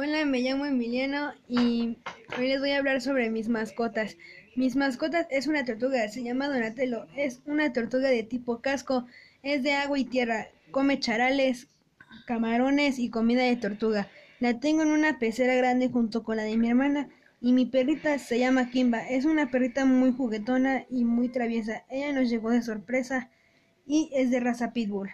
Hola, me llamo Emiliano y hoy les voy a hablar sobre mis mascotas. Mis mascotas es una tortuga, se llama Donatello, es una tortuga de tipo casco, es de agua y tierra, come charales, camarones y comida de tortuga. La tengo en una pecera grande junto con la de mi hermana y mi perrita se llama Kimba, es una perrita muy juguetona y muy traviesa. Ella nos llegó de sorpresa y es de raza pitbull.